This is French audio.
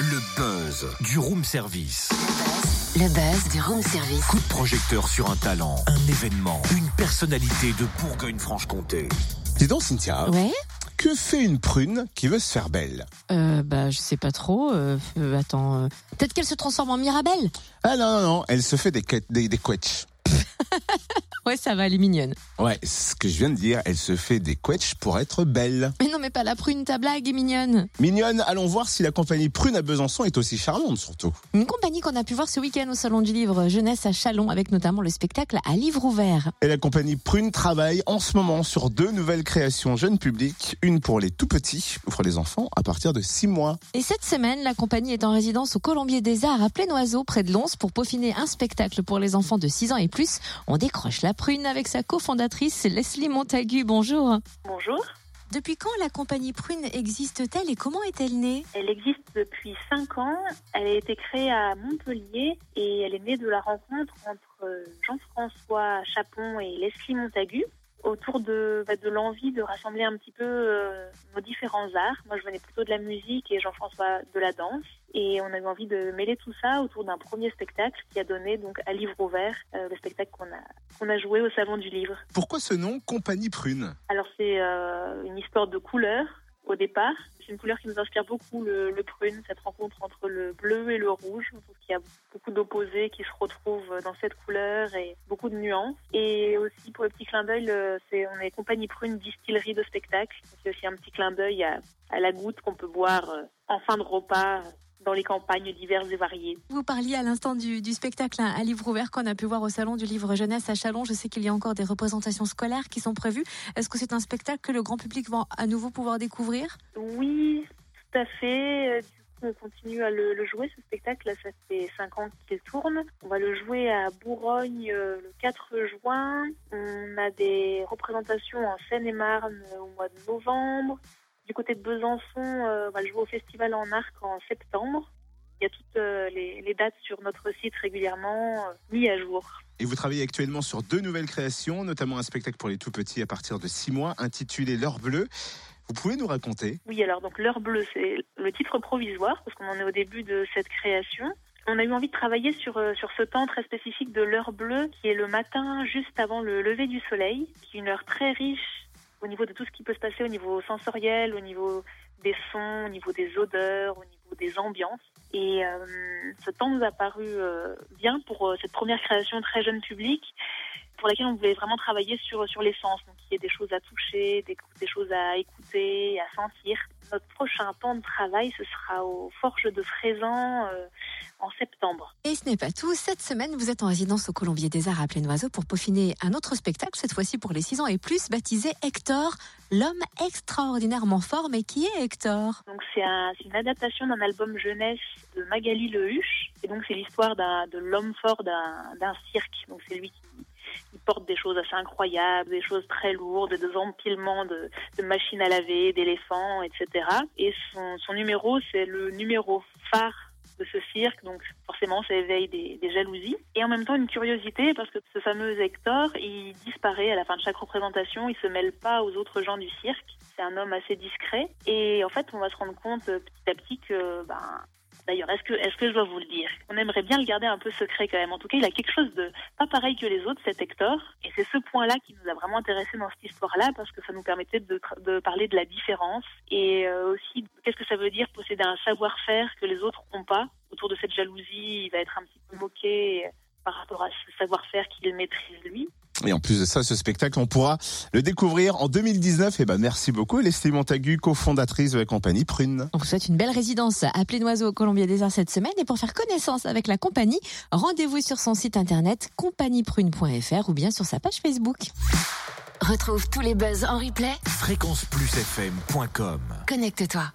Le buzz du room service. Le buzz du room service. Coup de projecteur sur un talent, un événement, une personnalité de Bourgogne-Franche-Comté. Dis donc, Cynthia, Ouais que fait une prune qui veut se faire belle? Euh, Bah, je sais pas trop. Euh, euh, attends, euh, peut-être qu'elle se transforme en Mirabelle? Ah non, non, non, elle se fait des, des, des quetchs. Ouais, ça va, elle est mignonne. Ouais, ce que je viens de dire, elle se fait des quetchs pour être belle. Mais non, mais pas la prune, ta blague est mignonne. Mignonne, allons voir si la compagnie Prune à Besançon est aussi charmante surtout. Une compagnie qu'on a pu voir ce week-end au Salon du Livre Jeunesse à Chalon, avec notamment le spectacle à livre ouvert. Et la compagnie Prune travaille en ce moment sur deux nouvelles créations jeunes publics, une pour les tout petits, ou pour les enfants à partir de 6 mois. Et cette semaine, la compagnie est en résidence au Colombier des Arts à Pleinoiseau, près de Lons, pour peaufiner un spectacle pour les enfants de 6 ans et plus. On décroche la prune avec sa cofondatrice Leslie Montagu. Bonjour. Bonjour. Depuis quand la compagnie Prune existe-t-elle et comment est-elle née? Elle existe depuis 5 ans. Elle a été créée à Montpellier et elle est née de la rencontre entre Jean-François Chapon et Leslie Montagu autour de, bah, de l'envie de rassembler un petit peu euh, nos différents arts. Moi, je venais plutôt de la musique et Jean-François de la danse. Et on a eu envie de mêler tout ça autour d'un premier spectacle qui a donné donc à livre ouvert euh, le spectacle qu'on a, qu'on a joué au Salon du Livre. Pourquoi ce nom, compagnie Prune? Alors c'est euh, une histoire de couleur au départ. C'est une couleur qui nous inspire beaucoup, le, le prune, cette rencontre entre le bleu et le rouge. Je trouve qu'il y a beaucoup d'opposés qui se retrouvent dans cette couleur et beaucoup de nuances. Et aussi pour le petit clin d'œil, c'est on est compagnie prune distillerie de spectacle. C'est aussi un petit clin d'œil à, à la goutte qu'on peut boire euh, en fin de repas dans les campagnes diverses et variées. Vous parliez à l'instant du, du spectacle hein, à livre ouvert qu'on a pu voir au Salon du Livre Jeunesse à Chalon. Je sais qu'il y a encore des représentations scolaires qui sont prévues. Est-ce que c'est un spectacle que le grand public va à nouveau pouvoir découvrir? Oui, tout à fait. Euh, Du on continue à le, jouer, ce spectacle. Ça fait cinq ans qu'il tourne. On va le jouer à Bourgogne euh, le 4 juin. On a des représentations en Seine-et-Marne euh, au mois de novembre. Du côté de Besançon, euh, on va le jouer au Festival en Arc en septembre. Il y a toutes les, dates sur notre site régulièrement mis à jour. Et vous travaillez actuellement sur deux nouvelles créations, notamment un spectacle pour les tout petits à partir de 6 mois intitulé L'heure bleue. Vous pouvez nous raconter Oui, alors donc l'heure bleue, c'est le titre provisoire parce qu'on en est au début de cette création. On a eu envie de travailler sur, euh, sur ce temps très spécifique de l'heure bleue qui est le matin juste avant le lever du soleil, qui est une heure très riche au niveau de tout ce qui peut se passer au niveau sensoriel, au niveau des sons, au niveau des odeurs, au niveau des ambiances. Et euh, ce temps nous a paru euh, bien pour cette première création très jeune public pour laquelle on voulait vraiment travailler sur, sur les sens. Donc, il y a des choses à toucher, des, des choses à écouter, à sentir. Notre prochain temps de travail, ce sera aux Forges de Fraisan euh, en septembre. Et ce n'est pas tout. Cette semaine, vous êtes en résidence au Colombier des Arts à Pleinoiseau pour peaufiner un autre spectacle, cette fois-ci pour les 6 ans et plus, baptisé Hector, l'homme extraordinairement fort. Mais qui est Hector? Donc, c'est un- c'est une adaptation d'un album jeunesse de Magali Lehuche. Et donc, c'est l'histoire de l'homme fort d'un cirque. Donc, c'est lui qui, choses assez incroyables, des choses très lourdes, des empilements de, machines à laver, d'éléphants, etc. Et son, son numéro, c'est le numéro phare de ce cirque, donc forcément ça éveille des, des jalousies. Et en même temps une curiosité, parce que ce fameux Hector, il disparaît à la fin de chaque représentation, il se mêle pas aux autres gens du cirque, c'est un homme assez discret. Et en fait on va se rendre compte euh, petit à petit que, ben, d'ailleurs, est-ce que, est-ce que je dois vous le dire? On aimerait bien le garder un peu secret quand même. En tout cas, il a quelque chose de pas pareil que les autres, cet Hector. Et c'est ce point-là qui nous a vraiment intéressé dans cette histoire-là, parce que ça nous permettait de, de parler de la différence et euh, aussi qu'est-ce que ça veut dire posséder un savoir-faire que les autres n'ont pas? Autour de cette jalousie, il va être un petit peu moqué par rapport à ce savoir-faire qu'il maîtrise lui. Et en plus de ça, ce spectacle, on pourra le découvrir en 2019. Et ben, merci beaucoup, Leslie Montagu, cofondatrice de la compagnie Prune. On vous souhaite une belle résidence à Pleinoiseau au Colombier des Arts cette semaine. Et pour faire connaissance avec la compagnie, rendez-vous sur son site internet compagnieprune.fr ou bien sur sa page Facebook. Retrouve tous les buzz en replay. Fréquenceplusfm.com Connecte-toi.